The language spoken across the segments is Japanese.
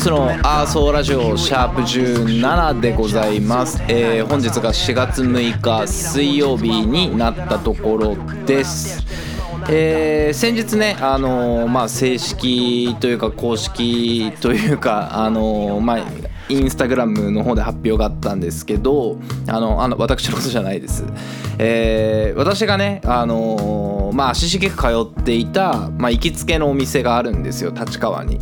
スのアーソーラジオシャープ17でございます、えー本日が4月6日水曜日になったところです。えー先日ね、あのーまあ、正式というか公式というか、あのーまあ、インスタグラムの方で発表があったんですけどあのあの私のことじゃないです、えー私がね、あのーまあ、足しげく通っていた、まあ、行きつけのお店があるんですよ立川に。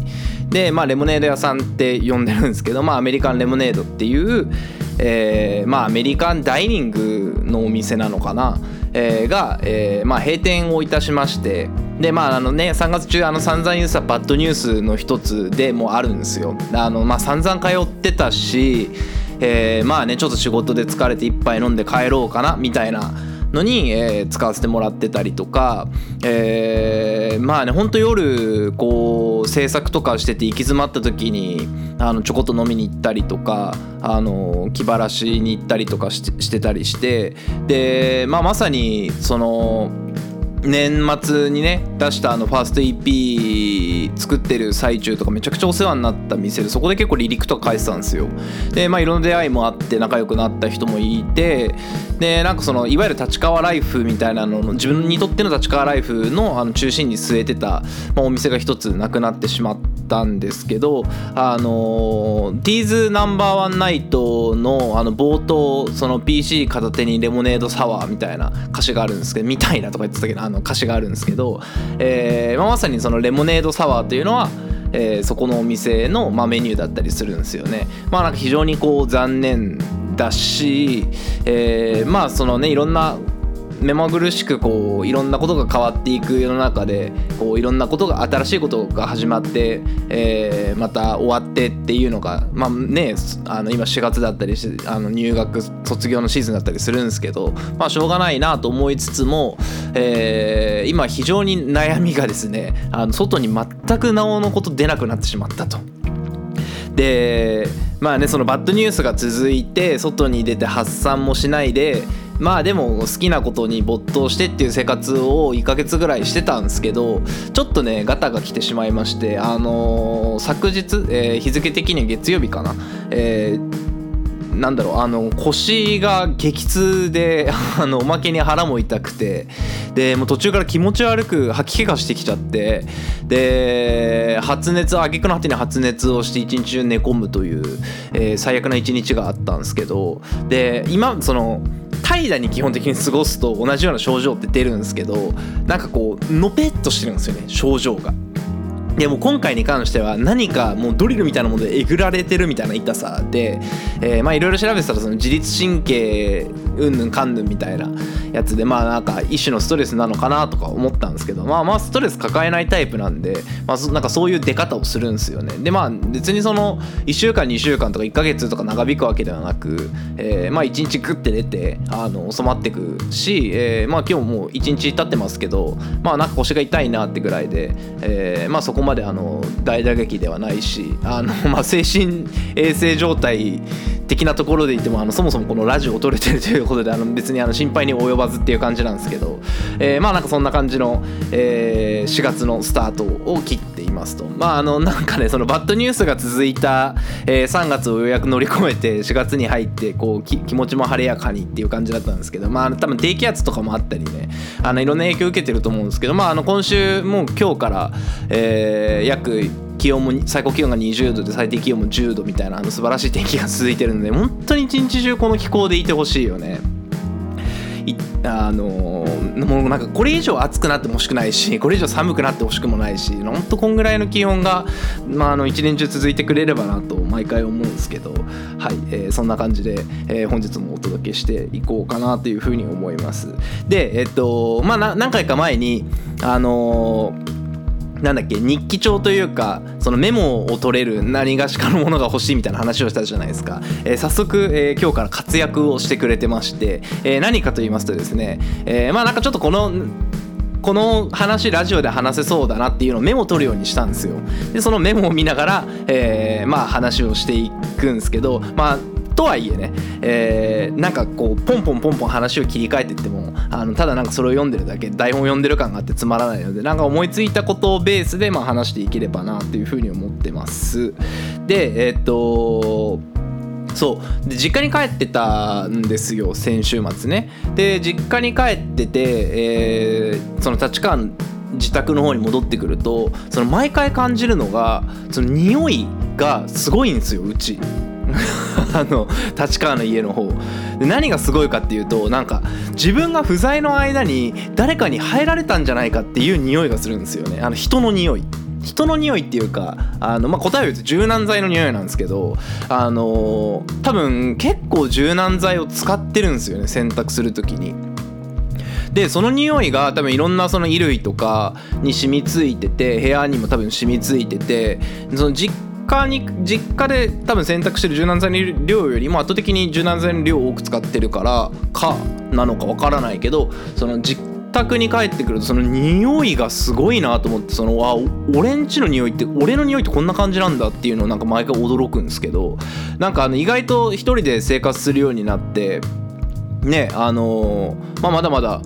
で、まあ、レモネード屋さんって呼んでるんですけど、まあ、アメリカンレモネードっていう、えーまあ、アメリカンダイニングのお店なのかな、えーが、えーまあ、閉店をいたしまして。でまああのね3月中あの散々言うさバッドニュースの一つでもあるんですよ。あの、まあ、散々通ってたし、えーまあねちょっと仕事で疲れて一杯飲んで帰ろうかなみたいなのに、えー使わせてもらってたりとか、えーまあねほんと夜こう制作とかしてて行き詰まった時にあのちょこっと飲みに行ったりとかあの気晴らしに行ったりとかしてしてたりしてで、まあ、まさにその年末にね出したあのファースト EP 作ってる最中とかめちゃくちゃお世話になった店でそこで結構離陸とか書いてたんですよ。でまあいろんな出会いもあって仲良くなった人もいてでなんかそのいわゆる立川ライフみたいなのの自分にとっての立川ライフのあの中心に据えてた、まあ、お店が一つなくなってしまってたんですけどあのー「T's ナンバーワンナイトのあの冒頭その PC 片手にレモネードサワーみたいな歌詞があるんですけどみたいなとか言ってたけどあの歌詞があるんですけど、えーまあ、まさにそのレモネードサワーというのはえーそこのお店の、まあ、メニューだったりするんですよね。まあなんか非常にこう残念だし、えーまあそのねいろんな目まぐるしくこういろんなことが変わっていく世の中でこういろんなことが新しいことが始まって、えーまた終わってっていうのがまあねあの今4月だったりしてあの入学卒業のシーズンだったりするんですけどまあしょうがないなと思いつつも、えー今非常に悩みがですねあの外に全くなおのこと出なくなってしまったと。でまあねそのバッドニュースが続いて外に出て発散もしないでまあでも好きなことに没頭してっていう生活を1ヶ月ぐらいしてたんですけどちょっとねガタが来てしまいましてあのー昨日、えー日付的には月曜日かな、えーなんだろうあの腰が激痛で あのおまけに腹も痛くてでもう途中から気持ち悪く吐き気がしてきちゃってで発熱挙句の果てに発熱をして一日中寝込むという、えー最悪な一日があったんですけどで今その怠惰に基本的に過ごすと同じような症状って出るんですけどなんかこうのぺっとしてるんですよね症状が。でも今回に関しては何かもうドリルみたいなものでえぐられてるみたいな痛さで、えまあいろいろ調べてたらその自律神経うんぬんかんぬんみたいなやつでまあなんか一種のストレスなのかなとか思ったんですけどまあまあストレス抱えないタイプなんで、まあ、そなんかそういう出方をするんですよね。でまあ別にその1週間2週間とか1ヶ月とか長引くわけではなく、えまあ1日グッて出てあの収まってくし、えまあ今日もう1日経ってますけどまあなんか腰が痛いなってぐらいで、えまあそこまでまであの大打撃ではないしあの、まあ、精神衛生状態的なところで言ってもあのそもそもこのラジオを撮れてるということであの別にあの心配に及ばずっていう感じなんですけど、えーまあなんかそんな感じの、えー4月のスタートを切ってますとまああのなんかねそのバッドニュースが続いた、えー3月をようやく乗り越えて4月に入ってこう気持ちも晴れやかにっていう感じだったんですけどまあ多分低気圧とかもあったりねあのいろんな影響を受けてると思うんですけどまああの今週もう今日から、えー約気温も最高気温が20度で最低気温も10度みたいなあの素晴らしい天気が続いてるので本当に一日中この気候でいてほしいよね。あのもうなんかこれ以上暑くなってほしくないしこれ以上寒くなってほしくもないしほんとこんぐらいの気温が、まあ、あの一年中続いてくれればなと毎回思うんですけど、はいえーそんな感じで、えー本日もお届けしていこうかなというふうに思います。でえっとまあ何回か前にあのーなんだっけ日記帳というかそのメモを取れる何がしかのものが欲しいみたいな話をしたじゃないですか、えー早速、えー今日から活躍をしてくれてまして、えー何かと言いますとですね、えーまあなんかちょっとこのこの話ラジオで話せそうだなっていうのをメモ取るようにしたんですよ。でそのメモを見ながら、えーまあ話をしていくんですけどまあとはいえね、えーなんかこうポンポンポンポン話を切り替えていってもあのただなんかそれを読んでるだけ台本を読んでる感があってつまらないのでなんか思いついたことをベースでまあ話していければなっていうふうに思ってます。でえーっとそう。で実家に帰ってたんですよ先週末ね。で実家に帰ってて、えーその立川自宅の方に戻ってくるとその毎回感じるのがその匂いがすごいんですようち。あの立川の家の方。で何がすごいかっていうとなんか自分が不在の間に誰かに入られたんじゃないかっていう匂いがするんですよね。あの人の匂い。人の匂いっていうかあの、まあ、答えを言うと柔軟剤の匂いなんですけどあの多分結構柔軟剤を使ってるんですよね洗濯する時に。でその匂いが多分いろんなその衣類とかに染みついてて部屋にも多分染みついててその実家に実家で多分洗濯してる柔軟剤の量よりも圧倒的に柔軟剤の量を多く使ってるからかなのかわからないけどその実宅に帰ってくるとその匂いがすごいなと思ってそのあ俺んちの匂いって俺の匂いってこんな感じなんだっていうのをなんか毎回驚くんですけどなんかあの意外と一人で生活するようになってねあのーまあ、まだまだ、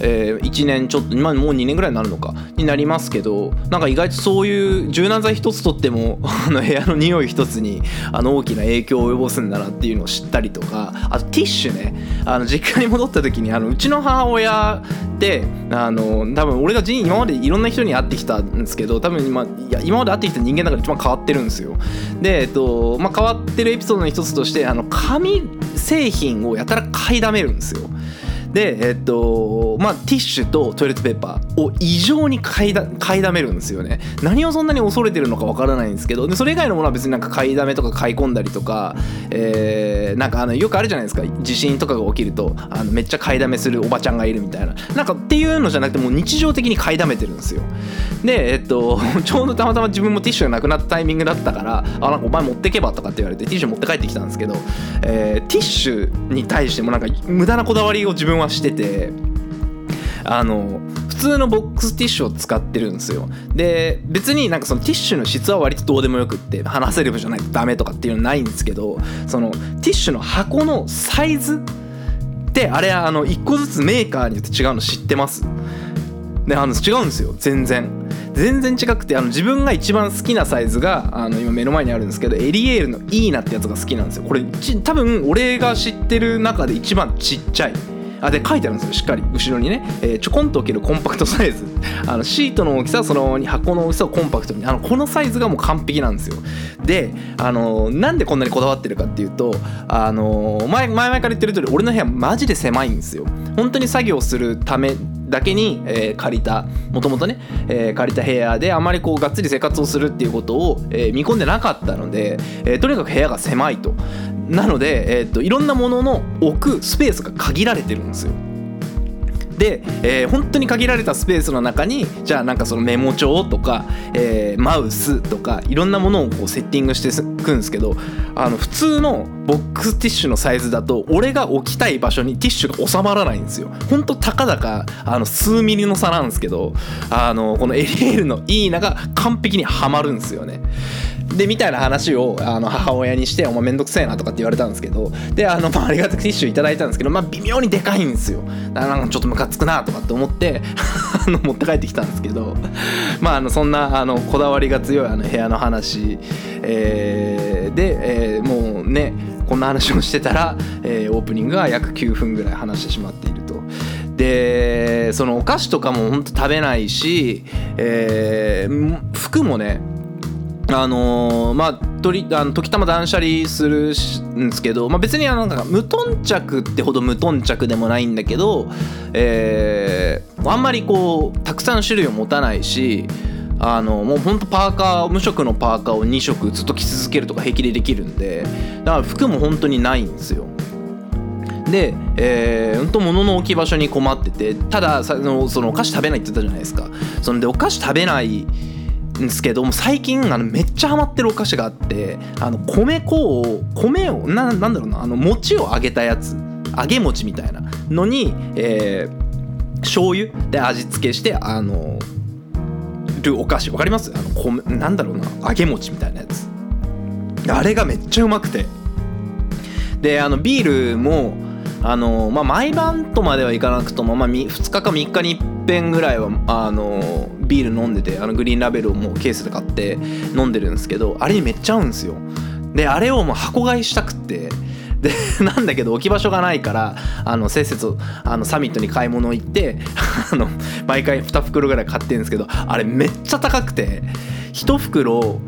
え1年ちょっと、まあ、もう2年ぐらいになるのかになりますけどなんか意外とそういう柔軟剤一つとっても あの部屋の匂い一つにあの大きな影響を及ぼすんだなっていうのを知ったりとかあとティッシュねあの実家に戻った時にあのうちの母親ってあの多分俺が今までいろんな人に会ってきたんですけど多分今いや今まで会ってきた人間の中で一番変わってるんですよ。で、えっとまあ、変わってるエピソードの一つとしてあの紙製品をやたら買いだめるんですよ。でえっとまあティッシュとトイレットペーパーを異常に買いだ買いだめるんですよね。何をそんなに恐れてるのかわからないんですけどでそれ以外のものは別になんか買いだめとか買い込んだりとか、えーなんかあのよくあるじゃないですか。地震とかが起きるとあのめっちゃ買いだめするおばちゃんがいるみたいな。なんかっていうのじゃなくてもう日常的に買いだめてるんですよ。でえっと ちょうどたまたま自分もティッシュがなくなったタイミングだったからあなんかお前持ってけばとかって言われてティッシュ持って帰ってきたんですけど、えーティッシュに対してもなんか無駄なこだわりを自分はしててあの普通のボックスティッシュを使ってるんですよ。で別になんかそのティッシュの質は割とどうでもよくって鼻セレブじゃないとダメとかっていうのないんですけどそのティッシュの箱のサイズってあれあの1個ずつメーカーによって違うの知ってます？であの違うんですよ。全然。全然違くてあの自分が一番好きなサイズがあの今目の前にあるんですけどエリエールのいいなってやつが好きなんですよ。これち多分俺が知ってる中で一番ちっちゃい。あで書いてあるんですよしっかり。後ろにね、えーちょこんと置けるコンパクトサイズ。あのシートの大きさはその箱の大きさをコンパクトに。あのこのサイズがもう完璧なんですよ。であのなんでこんなにこだわってるかっていうとあの前前々から言ってる通り俺の部屋マジで狭いんですよ。本当に作業するためだけに、えー借りた。もともとね、えー借りた部屋であまりこうがっつり生活をするっていうことを、えー見込んでなかったので、えとにかく部屋が狭いと。なので、えー、といろんなものの置くスペースが限られてるんですよ。で、えー本当に限られたスペースの中にじゃあなんかそのメモ帳とか、えーマウスとかいろんなものをこうセッティングしていくんですけどあの普通のボックスティッシュのサイズだと俺が置きたい場所にティッシュが収まらないんですよ。ほんとたかだかあの数ミリの差なんですけどあのこのエリエールのイーナが完璧にはまるんですよね。でみたいな話をあの母親にして「お前めんどくせえな」とかって言われたんですけどであの、ありがたくティッシュいただいたんですけど、まあ、微妙にでかいんですよなんかちょっとムカつくなとかって思って あの持って帰ってきたんですけどまああのそんなあのこだわりが強いあの部屋の話、えーで、えーもうねこんな話をしてたら、えーオープニングが約9分ぐらい話してしまっていると。でそのお菓子とかもほんと食べないし、えー服もねあのーまあ時あの時たま断捨離するしんですけど、まあ、別にあのなんか無頓着ってほど無頓着でもないんだけど、えーあんまりこうたくさん種類を持たないしあのもうほんとパーカー無色のパーカーを2色ずっと着続けるとか平気でできるんでだから服も本当にないんですよ。で、えー、ほんと物の置き場所に困っててたださそのそのお菓子食べないって言ったじゃないですかそんでお菓子食べないですけども最近あのめっちゃハマってるお菓子があってあの米粉を米をななんだろうなあの餅を揚げたやつ揚げ餅みたいなのに、えー醤油で味付けしてあのるお菓子わかります？あの米なんだろうな揚げ餅みたいなやつ。あれがめっちゃうまくて。であのビールもあの、まあ、毎晩とまではいかなくとも、まあ、2日か3日に1遍ぐらいはあのビール飲んでてあのグリーンラベルをもうケースで買って飲んでるんですけどあれにめっちゃ合うんですよ。であれをもう箱買いしたくってで なんだけど置き場所がないからあのせっせとあのサミットに買い物行って あの毎回2袋ぐらい買ってるんですけどあれめっちゃ高くて1袋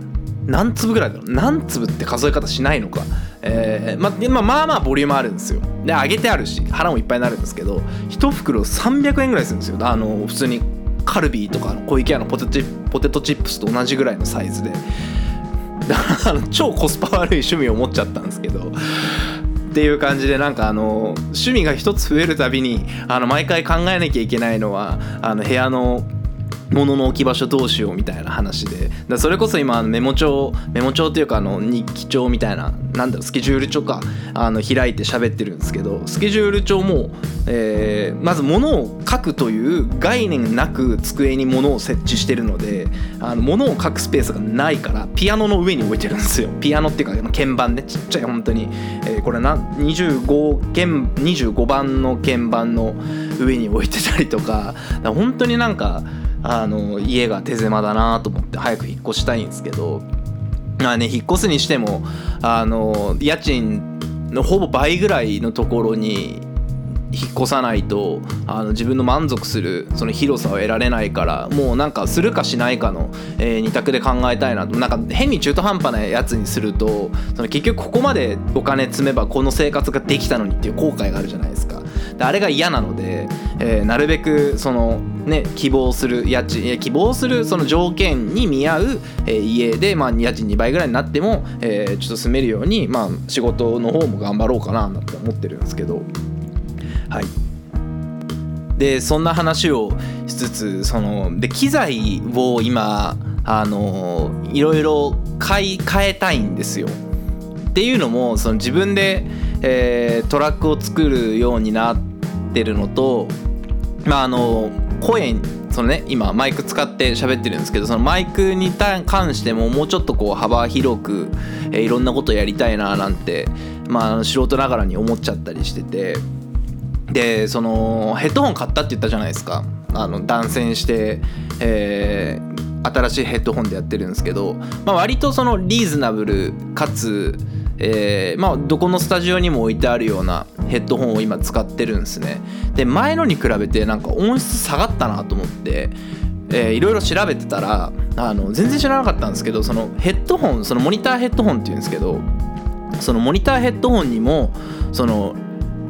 何粒ぐらいだろう？何粒って数え方しないのか、えーまままあまあボリュームあるんですよ。で揚げてあるし腹もいっぱいになるんですけど1袋300円ぐらいするんですよ。あの普通にカルビーとか小池屋のポテチポテトチップスと同じぐらいのサイズで。だからあの 超コスパ悪い趣味を持っちゃったんですけどっていう感じでなんかあの趣味が一つ増えるたびにあの毎回考えなきゃいけないのはあの部屋の物の置き場所どうしようみたいな話で。だそれこそ今メモ帳メモ帳っていうかあの日記帳みたいななんだろうスケジュール帳か。あの開いて喋ってるんですけどスケジュール帳も、えーまず物を書くという概念なく机に物を設置してるのであの物を書くスペースがないからピアノの上に置いてるんですよ。ピアノっていうか鍵盤ね。ちっちゃい本当に、えーこれな25鍵25番の鍵盤の上に置いてたりとか。だか本当になんかあの家が手狭だなと思って早く引っ越したいんですけどまあね引っ越すにしてもあの家賃のほぼ倍ぐらいのところに引っ越さないとあの自分の満足するその広さを得られないからもうなんかするかしないかの、え2択で考えたいなとなんか変に中途半端なやつにするとその結局ここまでお金積めばこの生活ができたのにっていう後悔があるじゃないですか。であれが嫌なので、えーなるべくそのね希望する家賃いや希望するその条件に見合う、え家で、まあ、家賃2倍ぐらいになっても、えちょっと住めるように、まあ、仕事の方も頑張ろうかななんて思ってるんですけどはい。でそんな話をしつつそので機材を今あのいろいろ買い替えたいんですよ。っていうのもその自分で、えートラックを作るようになってるのとまああの声そのね今マイク使って喋ってるんですけどそのマイクに関してももうちょっとこう幅広く、えーいろんなことやりたいななんてまあ素人ながらに思っちゃったりしてて。でそのヘッドホン買ったって言ったじゃないですかあの断線して、えー新しいヘッドホンでやってるんですけど、まあ、割とそのリーズナブルかつ、えーまあ、どこのスタジオにも置いてあるようなヘッドホンを今使ってるんですね。で前のに比べてなんか音質下がったなと思ってえーいろいろ調べてたらあの全然知らなかったんですけどそのヘッドホンそのモニターヘッドホンっていうんですけどそのモニターヘッドホンにもその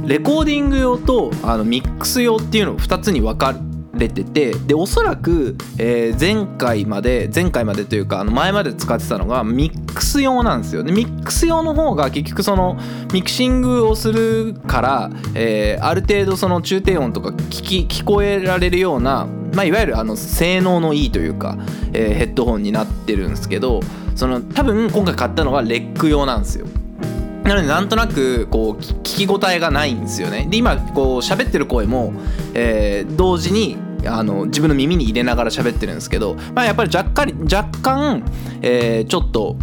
レコーディング用とあのミックス用っていうのを2つに分かれててでおそらく、えー前回まで前回までというかあの前まで使ってたのがミックス用なんですよ。でミックス用の方が結局そのミキシングをするから、えーある程度その中低音とか聞き聞こえられるような、まあ、いわゆるあの性能のいいというか、えーヘッドホンになってるんですけどその多分今回買ったのはレック用なんですよ。なのでなんとなくこう聞き応えがないんですよね。で今こう喋ってる声も、えー同時にあの自分の耳に入れながら喋ってるんですけど、まあ、やっぱり若干若干、えーちょっと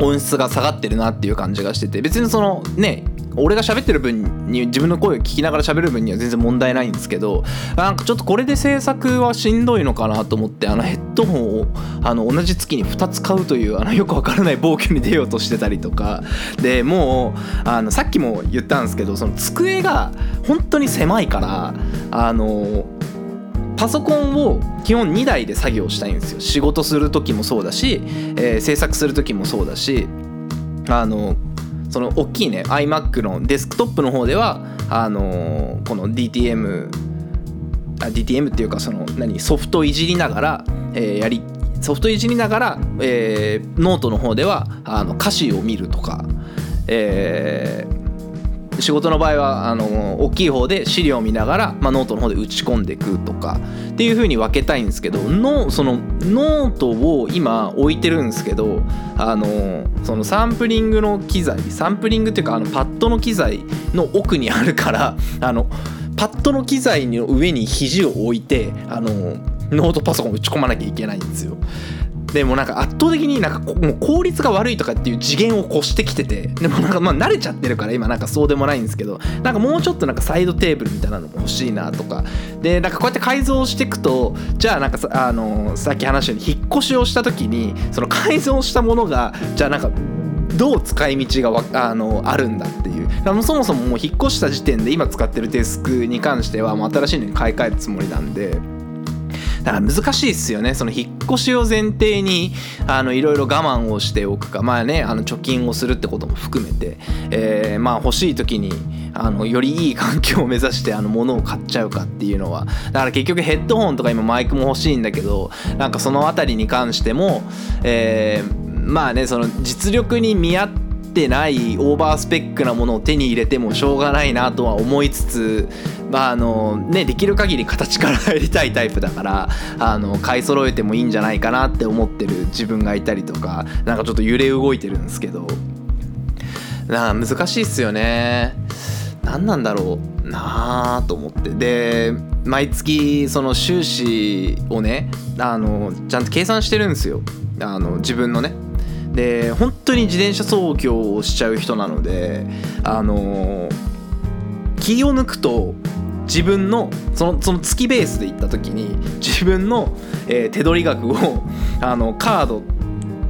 音質が下がってるなっていう感じがしてて別にそのね俺が喋ってる分に自分の声を聞きながら喋る分には全然問題ないんですけどなんかちょっとこれで制作はしんどいのかなと思ってあのヘッドホンをあの同じ月に2つ買うというあのよくわからない暴挙に出ようとしてたりとか。でもうあのさっきも言ったんですけどその机が本当に狭いからあのパソコンを基本2台で作業したいんですよ。仕事する時もそうだし、えー制作する時もそうだしあのその大きいね iMac のデスクトップの方ではあのこの DTM あ DTM っていうかその何ソフトいじりながら、えーやりソフトいじりながら、えーノートの方ではあの歌詞を見るとか、えー仕事の場合はあの大きい方で資料を見ながら、まあ、ノートの方で打ち込んでいくとかっていう風に分けたいんですけどのそのノートを今置いてるんですけどあのそのサンプリングの機材サンプリングっていうかあのパッドの機材の奥にあるから あのパッドの機材の上に肘を置いてあのノートパソコン打ち込まなきゃいけないんですよ。でもなんか圧倒的になんかもう効率が悪いとかっていう次元を越してきててでもなんかまあ慣れちゃってるから今なんかそうでもないんですけどなんかもうちょっとなんかサイドテーブルみたいなのも欲しいなとかでなんかこうやって改造していくとじゃあなんかさあのさっき話したように引っ越しをした時にその改造したものがじゃあなんかどう使い道があのあるんだっていうもそもそももう引っ越した時点で今使ってるデスクに関してはもう新しいのに買い替えるつもりなんで。だから難しいっすよね。その引っ越しを前提にあのいろいろ我慢をしておくか。まあねあの貯金をするってことも含めて、えーまあ欲しい時にあのよりいい環境を目指してあの物を買っちゃうかっていうのは。だから結局ヘッドホンとか今マイクも欲しいんだけどなんかその辺りに関しても、えーまあねその実力に見合ってってないオーバースペックなものを手に入れてもしょうがないなとは思いつつまああのねできる限り形から入りたいタイプだからあの買い揃えてもいいんじゃないかなって思ってる自分がいたりとかなんかちょっと揺れ動いてるんですけど。な難しいっすよね。何なんだろうなあと思って。で毎月その収支をねあのちゃんと計算してるんですよ。あの自分のね。で本当に自転車操業をしちゃう人なのであの気を抜くと自分のそのその月ベースで行った時に自分の、えー手取り額を あのカード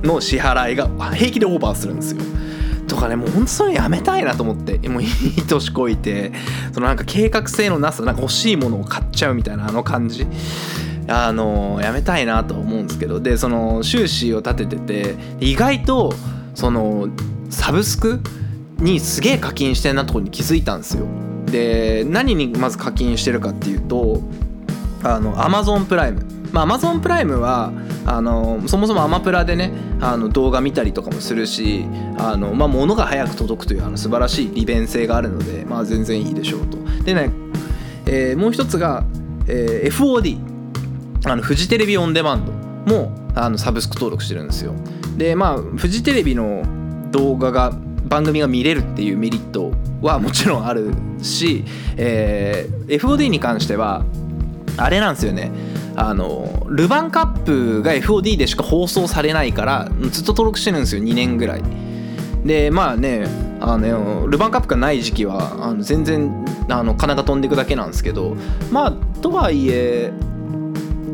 の支払いが平気でオーバーするんですよ。とかねもう本当それやめたいなと思ってもういい年こいてそのなんか計画性のなさなんか欲しいものを買っちゃうみたいなあの感じあのやめたいなと思うんですけどでその収支を立ててて意外とそのサブスクにすげえ課金してんなとこに気づいたんですよ。で何にまず課金してるかっていうとあの Amazon プライムまあ Amazon プライムはあのそもそもアマプラでねあの動画見たりとかもするしあの、まあ、物が早く届くというあの素晴らしい利便性があるので、まあ、全然いいでしょうと。でね、えーもう一つが、えー FOD あのフジテレビオンデマンドもあのサブスク登録してるんですよ。でまあフジテレビの動画が番組が見れるっていうメリットはもちろんあるし、えー FOD に関してはあれなんですよね。あのルヴァンカップが FOD でしか放送されないからずっと登録してるんですよ2年ぐらい。でまあねあのルヴァンカップがない時期はあの全然あの金が飛んでいくだけなんですけどまあとはいえ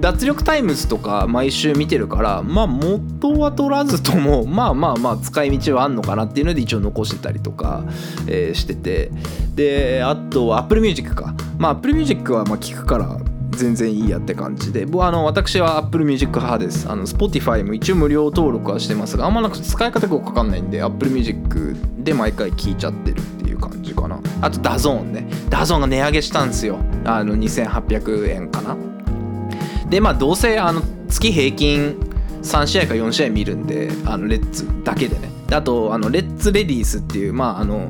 脱力タイムズとか毎週見てるからまあ元は取らずとも まあまあまあ使い道はあんのかなっていうので一応残してたりとか、えーしてて。であと Apple Music か。まあ Apple Music はまあ聞くから全然いいやって感じで。僕あの私は Apple Music 派です。あの Spotify も一応無料登録はしてますがあんまなんか使い方がよくわかんないんで Apple Music で毎回聞いちゃってるっていう感じかな。あと DAZN ね。 DAZN が値上げしたんですよ。あの2800円かな。でまあどうせあの月平均3試合か4試合見るんであのレッズだけでね。であとあのレッズレディースっていうまああの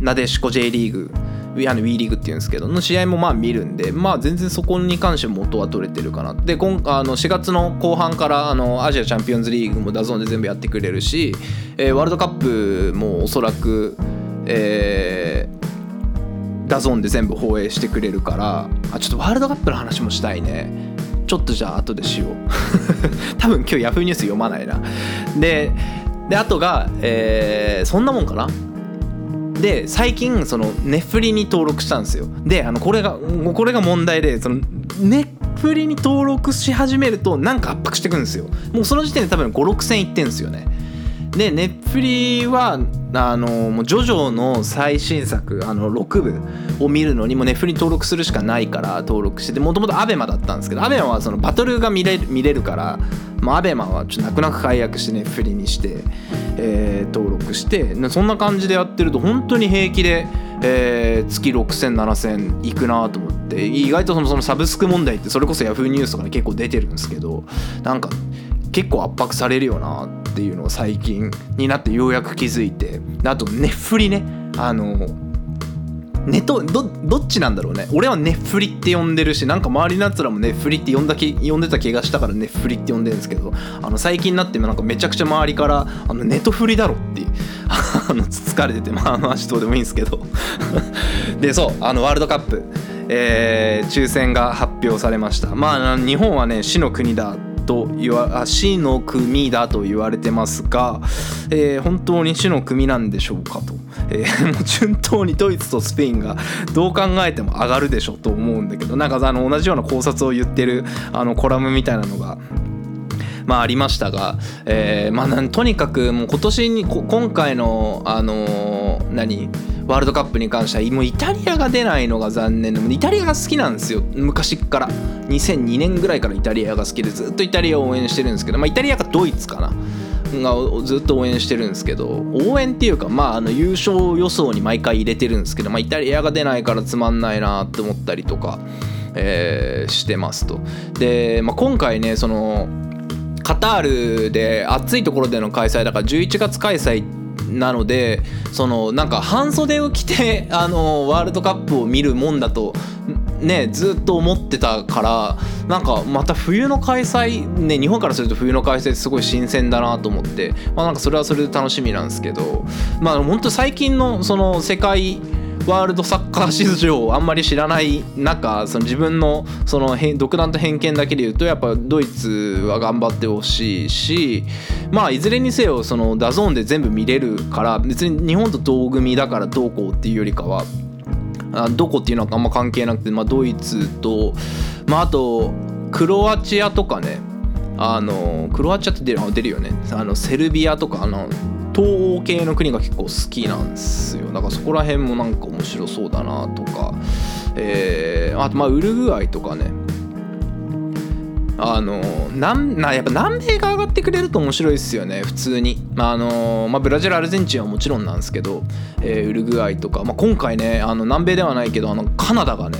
なでしこ J リーグウィあの WE リーグっていうんですけどの試合もまあ見るんでまあ全然そこに関しても元は取れてるかな。で今あの4月の後半からあのアジアチャンピオンズリーグも DAZN で全部やってくれるし、えーワールドカップもおそらくえーダゾーンで全部放映してくれるからあちょっとワールドカップの話もしたいね。ちょっとじゃあ後でしよう。多分今日 Yahoo ニュース読まないな。でであとが、えーそんなもんかな。で最近そのネフリに登録したんですよ。であのこれがこれが問題でそのネフリに登録し始めるとなんか圧迫してくんですよ。もうその時点で多分56000いってんですよね。でネッフリはあのもうジョジョの最新作あの6部を見るのにもネッフリに登録するしかないから登録しててもともとアベマだったんですけどアベマはそのバトルが見れる見れるからもうアベマはちょっと泣く泣く解約してネッフリにして、えー登録してそんな感じでやってると本当に平気で、えー月60007000いくなと思って意外とそのそのサブスク問題ってそれこそ Yahoo ニュースとかに結構出てるんですけどなんか結構圧迫されるよなっていうのを最近になってようやく気づいて。あとネッフリね。あのネトどどっちなんだろうね。俺はネッフリって呼んでるしなんか周りのやつらもネッフリって呼んだ呼んでた気がしたからネッフリって呼んでるんですけどあの最近になってもなんかめちゃくちゃ周りからあのネトフリだろって あのつつかれててまあまあどうでもいいんですけど。でそうあのワールドカップえー抽選が発表されました。まあ日本はね死の国だと言わ死の組だと言われてますが、えー本当に死の組なんでしょうかと、えー もう順当にドイツとスペインがどう考えても上がるでしょと思うんだけどなんかあの同じような考察を言ってるあのコラムみたいなのがまあ、ありましたが、えーまあ、とにかくもう今年に今回の、あのー何ワールドカップに関してはもうイタリアが出ないのが残念でイタリアが好きなんですよ。昔から。2002年ぐらいからイタリアが好きでずっとイタリアを応援してるんですけど、まあ、イタリアかドイツかな。がずっと応援してるんですけど応援っていうかまああの優勝予想に毎回入れてるんですけど、まあ、イタリアが出ないからつまんないなって思ったりとか、えーしてますと。で、まあ、今回ねそのカタールで暑いところでの開催だから11月開催なのでそのなんか半袖を着て あのワールドカップを見るもんだとねずっと思ってたからなんかまた冬の開催ね日本からすると冬の開催ってすごい新鮮だなと思ってまあなんかそれはそれで楽しみなんですけどまあ本当最近のその世界ワールドサッカー史上あんまり知らない中その自分のその独断と偏見だけで言うとやっぱドイツは頑張ってほしいしまあいずれにせよその DAZN で全部見れるから別に日本と同組だからどうこうっていうよりかはあどこっていうのはあんま関係なくて、まあ、ドイツと、まあ、あとクロアチアとかねあのクロアチアって出るあ出るよね。あのセルビアとかあの東欧系の国が結構好きなんですよ。だからそこら辺もなんか面白そうだなとか、えーあとまあウルグアイとかね。あのなんなやっぱ南米が上がってくれると面白いですよね。普通に、まああのまあ、ブラジルアルゼンチンはもちろんなんですけど、えーウルグアイとか、まあ、今回ねあの南米ではないけどあのカナダがね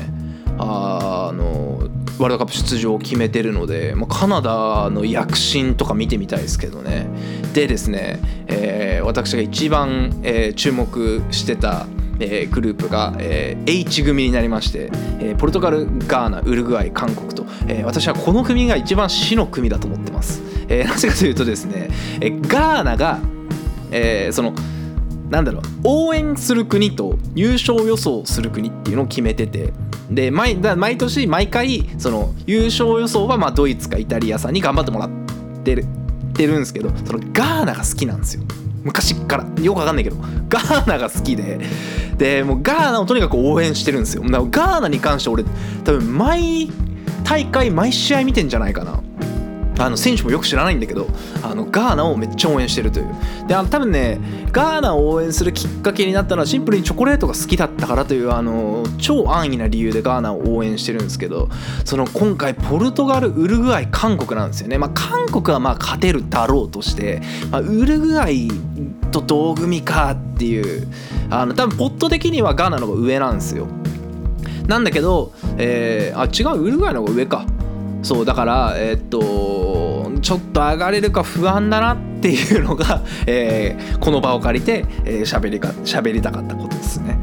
あのワールドカップ出場を決めてるので、まあ、カナダの躍進とか見てみたいですけどね。でですね、えー私が一番、えー注目してた、えーグループが、えー H 組になりまして、えーポルトガルガーナウルグアイ韓国と、えー私はこの組が一番死の組だと思ってます、えーなぜかというとですね、えーガーナが、えーそのなんだろう応援する国と優勝予想する国っていうのを決めててで毎だ毎年毎回その優勝予想はまあドイツかイタリアさんに頑張ってもらってるてるんですけどそのガーナが好きなんですよ。昔から。よくわかんないけど。ガーナが好きで。でもうガーナをとにかく応援してるんですよ。だからガーナに関して俺多分毎大会毎試合見てんじゃないかな。あの選手もよく知らないんだけどあのガーナをめっちゃ応援してるという。であの多分ねガーナを応援するきっかけになったのはシンプルにチョコレートが好きだったからというあの超安易な理由でガーナを応援してるんですけどその今回ポルトガルウルグアイ韓国なんですよね、まあ、韓国はまあ勝てるだろうとして、まあ、ウルグアイと同組かっていうあの多分ポット的にはガーナの方が上なんですよ。なんだけど、えーあ違うウルグアイの方が上か。そうだからえっとちょっと上がれるか不安だなっていうのが、えーこの場を借りて喋、えーりか喋りたかったことですね。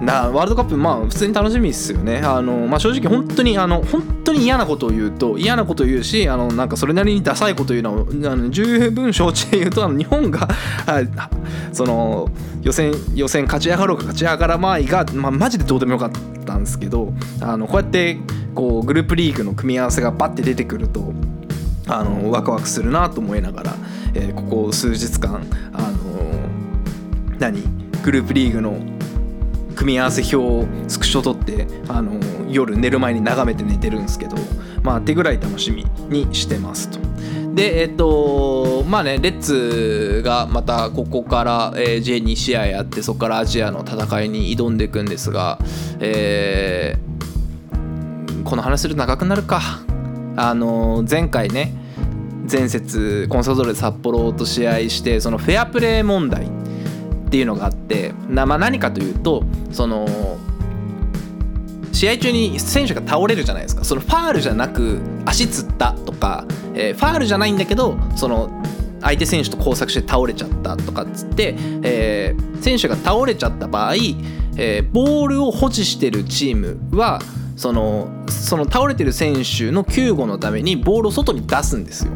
なワールドカップまあ普通に楽しみですよね。あの、まあ、正直本当にあの本当に嫌なことを言うと嫌なことを言うしあのなんかそれなりにダサいことを言うのはあの十分承知で言うとあの日本が その予選予選勝ち上がろうか勝ち上がらまいが、まあ、マジでどうでもよかったんですけどあのこうやってこうグループリーグの組み合わせがバッて出てくるとあのワクワクするなと思いながら、えーここ数日間あの何？グループリーグの組み合わせ表をスクショ取ってあの夜寝る前に眺めて寝てるんですけどまあ手ぐらい楽しみにしてますと。でえっとまあねレッツがまたここから、え J2 試合やってそこからアジアの戦いに挑んでいくんですが、えーこの話すると長くなるか。あの前回ね前節コンサドーレ札幌と試合してそのフェアプレー問題っていうのがあってな、まあ、何かというとその試合中に選手が倒れるじゃないですか。そのファールじゃなく足つったとか、えーファールじゃないんだけどその相手選手と交錯して倒れちゃったとかっつって、えー選手が倒れちゃった場合、えーボールを保持してるチームはそのその倒れてる選手の救護のためにボールを外に出すんですよ。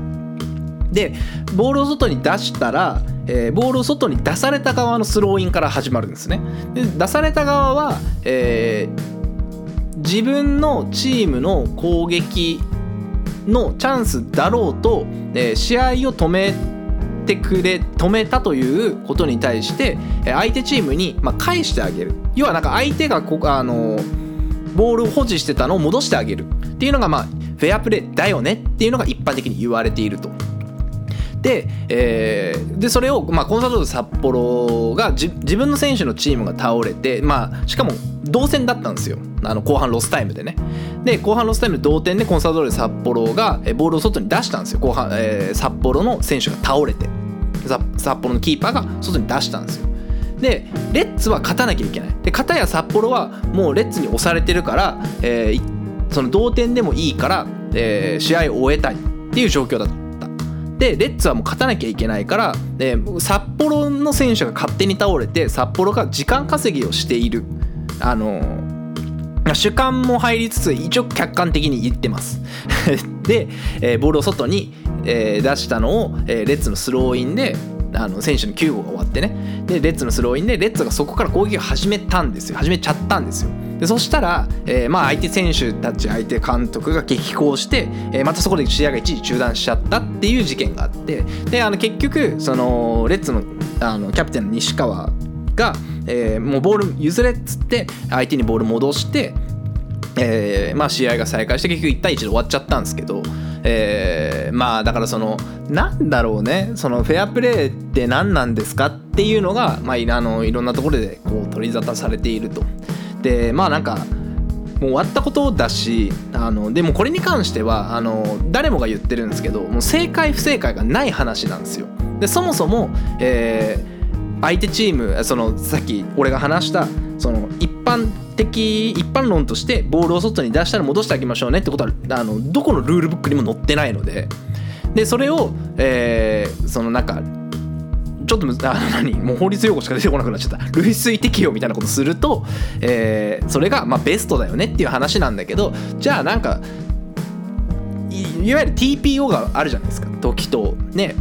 でボールを外に出したら、えーボールを外に出された側のスローインから始まるんですね。で出された側は、えー自分のチームの攻撃のチャンスだろうと、えー試合を止めてくれ止めたということに対して相手チームに、まあ、返してあげる要はなんか相手がこあのボールを保持してたのを戻してあげる。っていうのがまあフェアプレーだよね。っていうのが一般的に言われていると。で,、えーでそれを、まあ、コンサドーレ札幌が自分の選手のチームが倒れて、まあ、しかも同点だったんですよ。あの後半ロスタイムでね。で後半ロスタイムで同点でコンサドーレ札幌がボールを外に出したんですよ。後半、えー札幌の選手が倒れて。札幌のキーパーが外に出したんですよ。でレッズは勝たなきゃいけない。で片や札幌はもうレッズに押されてるから、えーその同点でもいいから、えー試合を終えたいっていう状況だった。でレッツはもう勝たなきゃいけないから、えー札幌の選手が勝手に倒れて札幌が時間稼ぎをしている。あのー主観も入りつつ一応客観的に言ってます。で、えーボールを外に、えー出したのを、えーレッツのスローインであの選手の救護が終わってね。でレッツのスローインでレッツがそこから攻撃を始めたんですよ。始めちゃったんですよ。でそしたら、えーまあ、相手選手たち相手監督が激高して、えーまたそこで試合が一時中断しちゃったっていう事件があって。であの結局そのレッツのあのキャプテンの西川が、えーもうボール譲れっつって相手にボール戻してえーまあ、試合が再開して結局1対1で終わっちゃったんですけど、えーまあだからそのなんだろうねそのフェアプレーって何なんですかっていうのが、まあ、いあのいろんなところでこう取り沙汰されていると。でまあなんかもう終わったことだしあのでもこれに関してはあの誰もが言ってるんですけどもう正解不正解がない話なんですよ。でそもそも、えー相手チームそのさっき俺が話したその一般的一般論としてボールを外に出したら戻してあげましょうねってことはあのどこのルールブックにも載ってないので。でそれを、えーそのなんかちょっとあ何もう法律用語しか出てこなくなっちゃった。類推適用みたいなことすると、えーそれがまあベストだよねっていう話なんだけどじゃあなんかいいわゆる TPO があるじゃないですか。時とね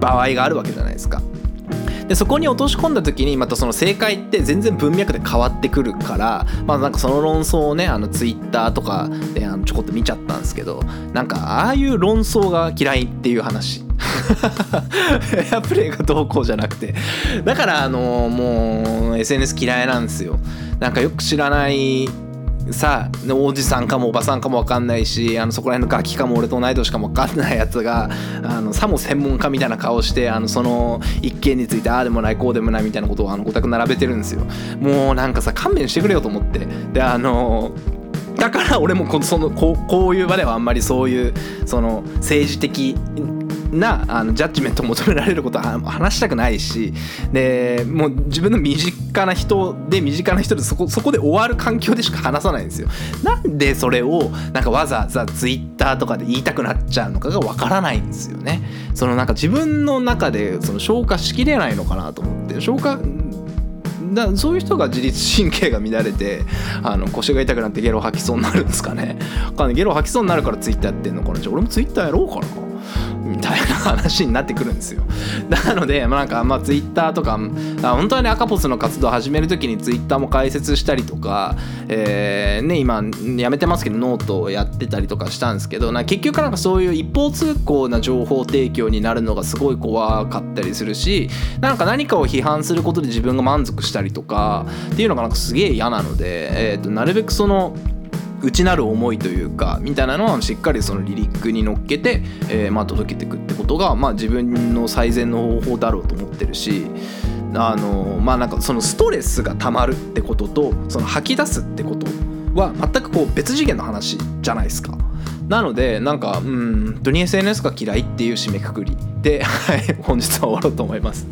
場合があるわけじゃないですか。でそこに落とし込んだ時にまたその正解って全然文脈で変わってくるからまあなんかその論争をねあのツイッターとかであのちょこっと見ちゃったんですけどなんかああいう論争が嫌いっていう話。フェアプレーがどうこうじゃなくて。だからあのもう SNS 嫌いなんですよ。なんかよく知らないさあおじさんかもおばさんかも分かんないしあのそこら辺のガキかも俺と同い年かも分かんないやつがあのさも専門家みたいな顔してあのその一件についてああでもないこうでもないみたいなことをあのごたく並べてるんですよ。もうなんかさ勘弁してくれよと思って。であのだから俺もこそのこうこういう場ではあんまりそういうその政治的なあのジャッジメントを求められることは話したくないしでもう自分の身近な人で身近な人でそこそこで終わる環境でしか話さないんですよ。なんでそれをなんかわざわざツイッターとかで言いたくなっちゃうのかがわからないんですよね。そのなんか自分の中でその消化しきれないのかなと思って消化だそういう人が自律神経が乱れてあの腰が痛くなってゲロ吐きそうになるんですかねゲロ吐きそうになるからツイッターやってんのかなじゃあ俺もツイッターやろうかなみたいな話になってくるんですよ。なので、まあ、なんかまあツイッターとかあ本当はね赤ポスの活動を始める時にツイッターも開設したりとか、えーね今やめてますけどノートをやってたりとかしたんですけどな結局なんかそういう一方通行な情報提供になるのがすごい怖かったりするしなんか何かを批判することで自分が満足したりとかっていうのがなんかすげえ嫌なので、えーとなるべくその内なる思いというかみたいなのはしっかりそのリリックに乗っけて、えーまあ、届けていくってことが、まあ、自分の最善の方法だろうと思ってるしあのまあなんかそのストレスがたまるってこととその吐き出すってことは全くこう別次元の話じゃないですか。なのでなんかうん本当に SNS が嫌いっていう締めくくりで、はい、本日は終わろうと思います。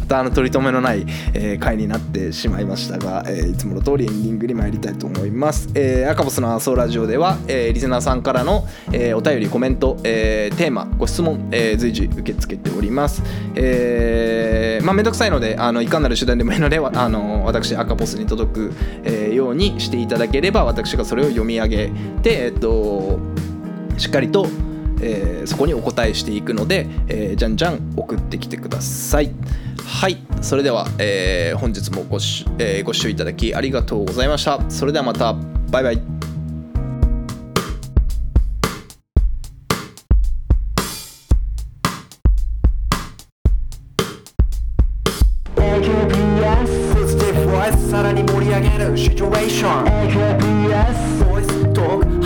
またあの取り留めのない、えー回になってしまいましたが、えーいつもの通りエンディングに参りたいと思います、えー、赤ボスのアソーラジオでは、えーリスナーさんからの、えーお便りコメント、えーテーマご質問、えー随時受け付けております。えーまあめんどくさいのであのいかなる手段でもいいのであの私赤ボスに届く、えーようにしていただければ私がそれを読み上げてえっとしっかりと、えーそこにお答えしていくので、えーじゃんじゃん送ってきてください。はい。それでは、えー本日もごし、えーご視聴いただきありがとうございました。それではまた。バイバイ。さらに盛り上げるシチュエーション。AKPS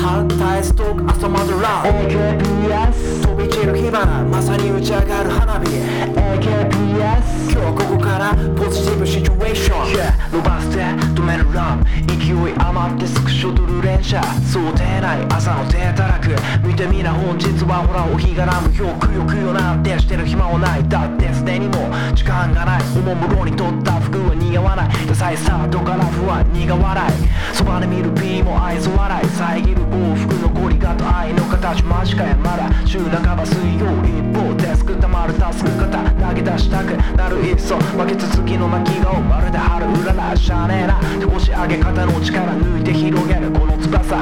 ボイストーク朝までラブ AKPS 飛び散る火花まさに打ち上がる花火。AKPS 今日はここからポジティブシチュエーション、yeah、伸ばして止めるラン勢い余ってスクショ撮る連射。想定内朝の手たらく見てみな本日はほらお日がらむよくよくよなんてしてる暇はない。だってすでにも時間がない。おもむろに取った服は似合わない。野菜スタートから不安苦笑いそばで見る P も愛想笑い遮る幸福残りがと愛の形間近やまだ週半ば水曜一方デスクたまるタスク型投げ出したくなるいっそ負け続きの泣き顔まるで春うららしゃねえな押し上げ方の力抜い。て広げるこの翼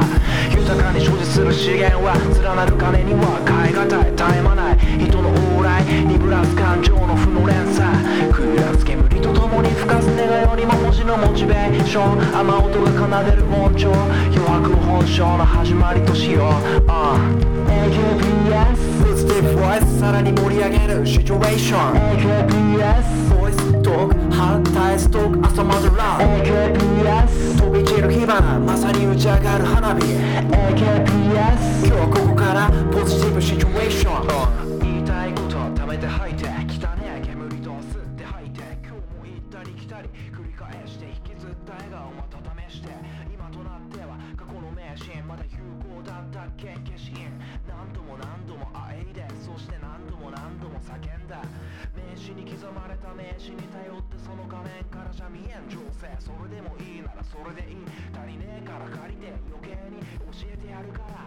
豊かに所持する資源は連なる金には変え難い。絶え間ない人の往来にぶらす感情の負の連鎖食らす煙と共に吹かす願い。よりも文字のモチベーション雨音が奏でる音調余白本性の始まりとしよう、uh AKPS ポジティブボイスさらに盛り上げるシチュエーション AKPS ボイストーク反対ストーク朝までラブ AKPS 飛び散る火花まさに打ち上がる花火 AKPS 今日はここからポジティブシチュエーション言いたいこと貯めて吐いて汚ね煙と吸って吐いて今日も行ったり来たり繰り返して引きずった笑顔また試して今となってはまだ有効だった経験シーン何度も何度もあえいでそして何度も何度も叫んだ。名刺に刻まれた名刺に頼ってその画面からじゃ見えん情勢。それでもいいならそれでいい。足りねえから借りて余計に教えてやるから。